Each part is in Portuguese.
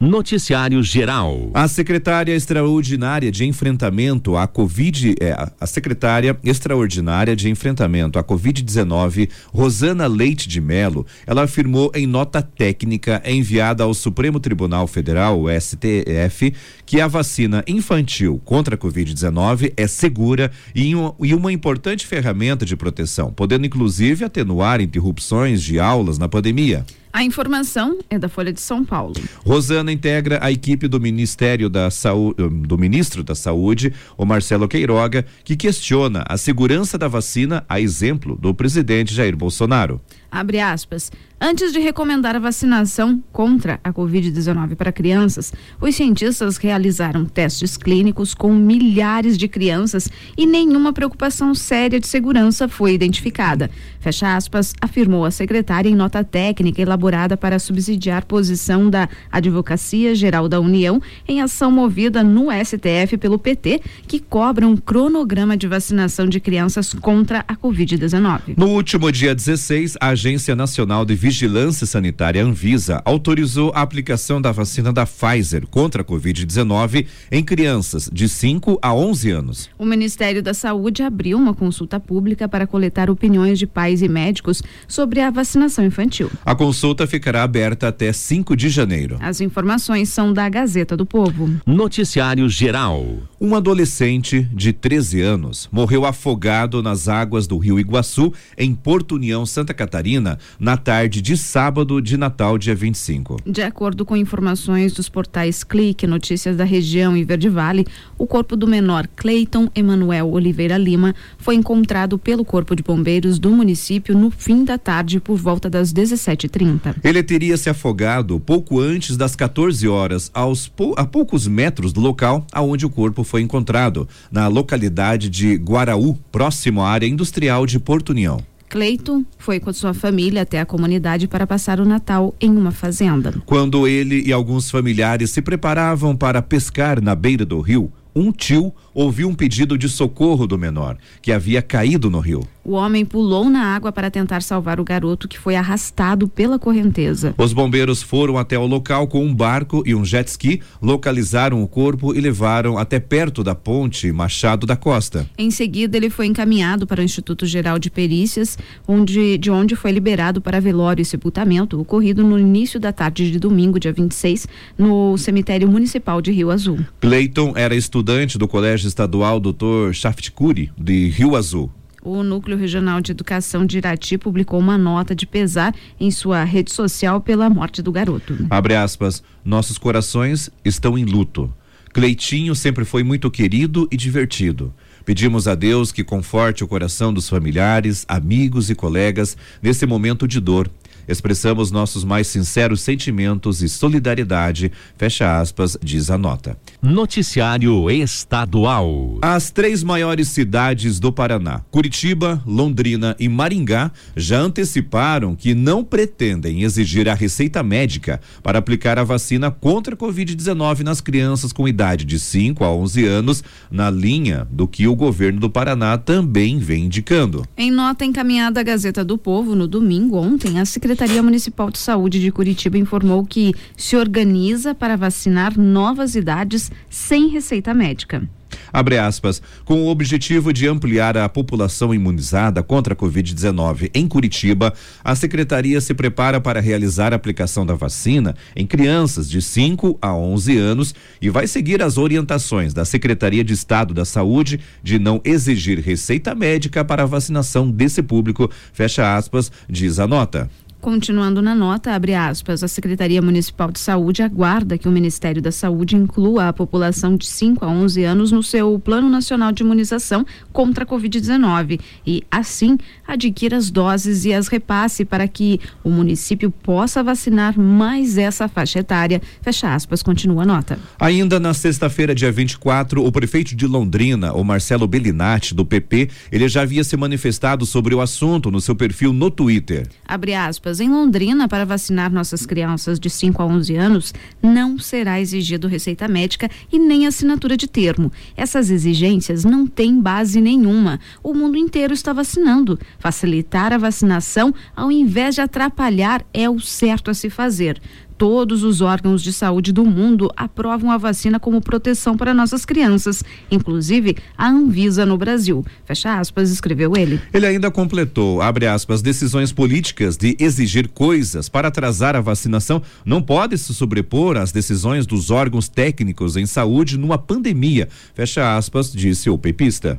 Noticiário Geral. A secretária extraordinária de enfrentamento à Covid, é, a secretária extraordinária de enfrentamento à Covid-19, Rosana Leite de Melo, ela afirmou em nota técnica enviada ao Supremo Tribunal Federal, o STF, que a vacina infantil contra a Covid-19 é segura e, um, e uma importante ferramenta de proteção, podendo inclusive atenuar interrupções de aulas na pandemia. A informação é da Folha de São Paulo. Rosana integra a equipe do Ministério da Saúde, hum, do Ministro da Saúde, o Marcelo Queiroga, que questiona a segurança da vacina, a exemplo do presidente Jair Bolsonaro. Abre aspas. Antes de recomendar a vacinação contra a Covid-19 para crianças, os cientistas realizaram testes clínicos com milhares de crianças e nenhuma preocupação séria de segurança foi identificada. Fecha aspas, afirmou a secretária em nota técnica elaborada para subsidiar posição da Advocacia Geral da União em ação movida no STF pelo PT, que cobra um cronograma de vacinação de crianças contra a Covid-19. No último dia 16, a Agência Nacional de Vigilância Sanitária Anvisa autorizou a aplicação da vacina da Pfizer contra a Covid-19 em crianças de 5 a 11 anos. O Ministério da Saúde abriu uma consulta pública para coletar opiniões de pais e médicos sobre a vacinação infantil. A consulta ficará aberta até 5 de janeiro. As informações são da Gazeta do Povo. Noticiário Geral. Um adolescente de 13 anos morreu afogado nas águas do Rio Iguaçu, em Porto União, Santa Catarina, na tarde de sábado de Natal, dia 25. De acordo com informações dos portais Clique, Notícias da Região e Verde Vale, o corpo do menor Cleiton Emanuel Oliveira Lima foi encontrado pelo Corpo de Bombeiros do município no fim da tarde, por volta das 17h30. Ele teria se afogado pouco antes das 14 horas, aos a poucos metros do local aonde o corpo foi encontrado, na localidade de Guaraú, próximo à área industrial de Porto União. Cleiton foi com sua família até a comunidade para passar o Natal em uma fazenda. Quando ele e alguns familiares se preparavam para pescar na beira do rio, um tio ouviu um pedido de socorro do menor, que havia caído no rio. O homem pulou na água para tentar salvar o garoto que foi arrastado pela correnteza. Os bombeiros foram até o local com um barco e um jet ski, localizaram o corpo e levaram até perto da ponte Machado da Costa. Em seguida, ele foi encaminhado para o Instituto Geral de Perícias, onde, de onde foi liberado para velório e sepultamento, ocorrido no início da tarde de domingo, dia 26, no cemitério municipal de Rio Azul. Cleiton era estudante do Colégio Estadual Dr. Shaftkuri, de Rio Azul. O Núcleo Regional de Educação de Irati publicou uma nota de pesar em sua rede social pela morte do garoto. Abre aspas, nossos corações estão em luto. Cleitinho sempre foi muito querido e divertido. Pedimos a Deus que conforte o coração dos familiares, amigos e colegas nesse momento de dor Expressamos nossos mais sinceros sentimentos e solidariedade, fecha aspas, diz a nota. Noticiário Estadual. As três maiores cidades do Paraná, Curitiba, Londrina e Maringá, já anteciparam que não pretendem exigir a receita médica para aplicar a vacina contra a Covid-19 nas crianças com idade de 5 a 11 anos, na linha do que o governo do Paraná também vem indicando. Em nota encaminhada à Gazeta do Povo no domingo ontem, a Secretaria Secretaria Municipal de Saúde de Curitiba informou que se organiza para vacinar novas idades sem receita médica. Abre aspas, com o objetivo de ampliar a população imunizada contra a Covid-19 em Curitiba, a secretaria se prepara para realizar a aplicação da vacina em crianças de 5 a 11 anos e vai seguir as orientações da Secretaria de Estado da Saúde de não exigir receita médica para a vacinação desse público, fecha aspas, diz a nota. Continuando na nota, abre aspas, a Secretaria Municipal de Saúde aguarda que o Ministério da Saúde inclua a população de 5 a 11 anos no seu Plano Nacional de Imunização contra a Covid-19 e, assim, adquira as doses e as repasse para que o município possa vacinar mais essa faixa etária. Fecha aspas, continua a nota. Ainda na sexta-feira, dia 24, o prefeito de Londrina, o Marcelo Bellinati, do PP, ele já havia se manifestado sobre o assunto no seu perfil no Twitter. Abre aspas aspas, em Londrina, para vacinar nossas crianças de 5 a 11 anos, não será exigido receita médica e nem assinatura de termo. Essas exigências não têm base nenhuma. O mundo inteiro está vacinando. Facilitar a vacinação, ao invés de atrapalhar, é o certo a se fazer todos os órgãos de saúde do mundo aprovam a vacina como proteção para nossas crianças, inclusive a Anvisa no Brasil. Fecha aspas, escreveu ele. Ele ainda completou, abre aspas, decisões políticas de exigir coisas para atrasar a vacinação não pode se sobrepor às decisões dos órgãos técnicos em saúde numa pandemia. Fecha aspas, disse o pepista.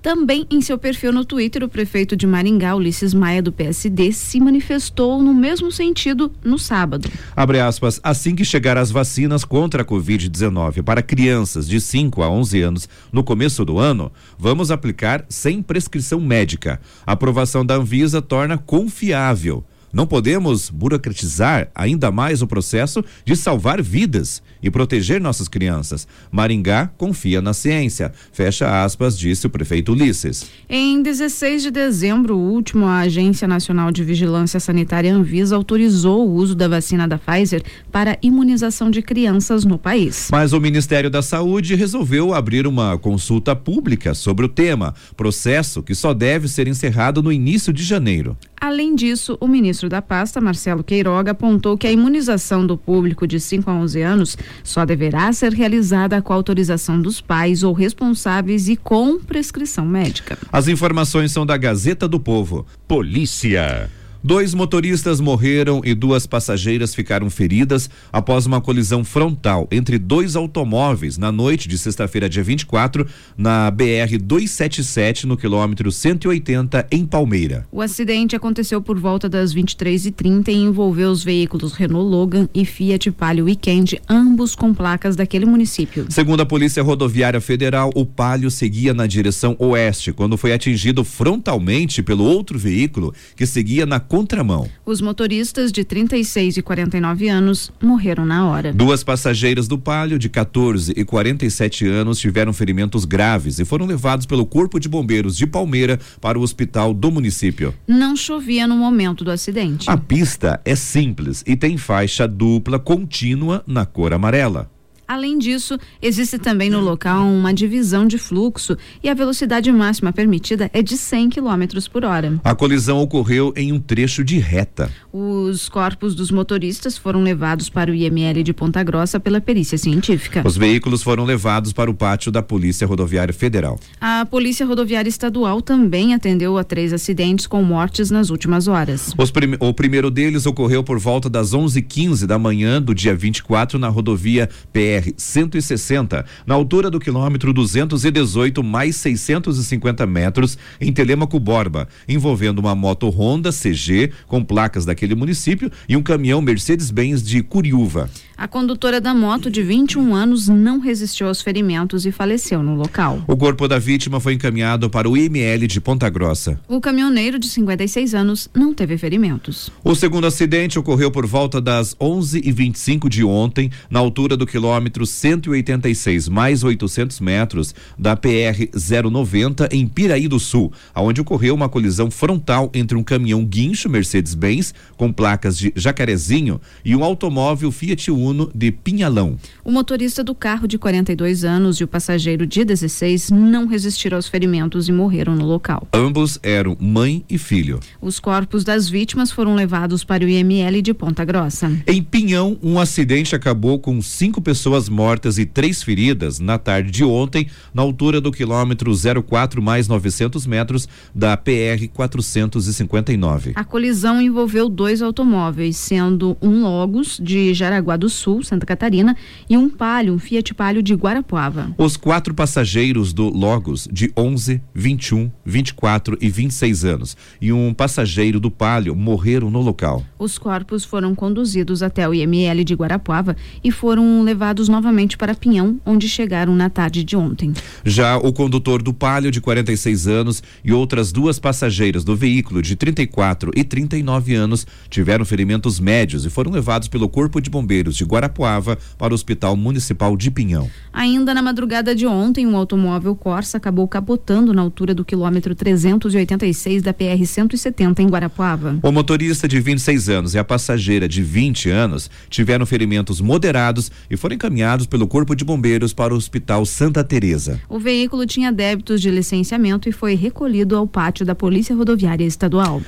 Também em seu perfil no Twitter, o prefeito de Maringá, Ulisses Maia, do PSD, se manifestou no mesmo sentido no sábado. Abre aspas, assim que chegar as vacinas contra a Covid-19 para crianças de 5 a 11 anos no começo do ano, vamos aplicar sem prescrição médica. A aprovação da Anvisa torna confiável. Não podemos burocratizar ainda mais o processo de salvar vidas e proteger nossas crianças. Maringá confia na ciência. Fecha aspas, disse o prefeito Ulisses. Em 16 de dezembro último, a Agência Nacional de Vigilância Sanitária Anvisa autorizou o uso da vacina da Pfizer para imunização de crianças no país. Mas o Ministério da Saúde resolveu abrir uma consulta pública sobre o tema, processo que só deve ser encerrado no início de janeiro. Além disso, o ministro da pasta, Marcelo Queiroga, apontou que a imunização do público de 5 a 11 anos só deverá ser realizada com autorização dos pais ou responsáveis e com prescrição médica. As informações são da Gazeta do Povo. Polícia. Dois motoristas morreram e duas passageiras ficaram feridas após uma colisão frontal entre dois automóveis na noite de sexta-feira, dia 24, na BR 277, no quilômetro 180, em Palmeira. O acidente aconteceu por volta das 23h30 e, e envolveu os veículos Renault Logan e Fiat Palio Weekend, ambos com placas daquele município. Segundo a Polícia Rodoviária Federal, o Palio seguia na direção oeste quando foi atingido frontalmente pelo outro veículo que seguia na contramão. Os motoristas de 36 e 49 anos morreram na hora. Duas passageiras do Palio, de 14 e 47 anos, tiveram ferimentos graves e foram levados pelo Corpo de Bombeiros de Palmeira para o hospital do município. Não chovia no momento do acidente. A pista é simples e tem faixa dupla contínua na cor amarela. Além disso, existe também no local uma divisão de fluxo e a velocidade máxima permitida é de 100 km por hora. A colisão ocorreu em um trecho de reta. Os corpos dos motoristas foram levados para o IML de Ponta Grossa pela perícia científica. Os veículos foram levados para o pátio da Polícia Rodoviária Federal. A Polícia Rodoviária Estadual também atendeu a três acidentes com mortes nas últimas horas. O primeiro deles ocorreu por volta das 11:15 da manhã do dia 24 na rodovia PR BR 160, na altura do quilômetro 218 mais 650 metros, em Telemaco Borba, envolvendo uma moto Honda CG com placas daquele município e um caminhão Mercedes-Benz de Curiúva. A condutora da moto, de 21 anos, não resistiu aos ferimentos e faleceu no local. O corpo da vítima foi encaminhado para o IML de Ponta Grossa. O caminhoneiro, de 56 anos, não teve ferimentos. O segundo acidente ocorreu por volta das 11h25 de ontem, na altura do quilômetro 186 mais 800 metros da PR 090 em Piraí do Sul, aonde ocorreu uma colisão frontal entre um caminhão guincho Mercedes-Benz com placas de Jacarezinho e um automóvel Fiat Uno Uno de Pinhalão. O motorista do carro de 42 anos e o passageiro de 16 não resistiram aos ferimentos e morreram no local. Ambos eram mãe e filho. Os corpos das vítimas foram levados para o IML de Ponta Grossa. Em Pinhão, um acidente acabou com cinco pessoas mortas e três feridas na tarde de ontem, na altura do quilômetro 04 mais 900 metros da PR 459. A colisão envolveu dois automóveis, sendo um Logos de Jaraguá do Sul, Santa Catarina, e um Palio, um Fiat Palio de Guarapuava. Os quatro passageiros do Logos, de 11, 21, 24 e 26 anos, e um passageiro do Palio morreram no local. Os corpos foram conduzidos até o IML de Guarapuava e foram levados novamente para Pinhão, onde chegaram na tarde de ontem. Já o condutor do Palio, de 46 anos, e outras duas passageiras do veículo, de 34 e 39 anos, tiveram ferimentos médios e foram levados pelo Corpo de Bombeiros de Guarapuava para o Hospital Municipal de Pinhão. Ainda na madrugada de ontem, um automóvel Corsa acabou capotando na altura do quilômetro 386 da PR 170 em Guarapuava. O motorista de 26 anos e a passageira de 20 anos tiveram ferimentos moderados e foram encaminhados pelo Corpo de Bombeiros para o Hospital Santa Teresa. O veículo tinha débitos de licenciamento e foi recolhido ao pátio da Polícia Rodoviária Estadual.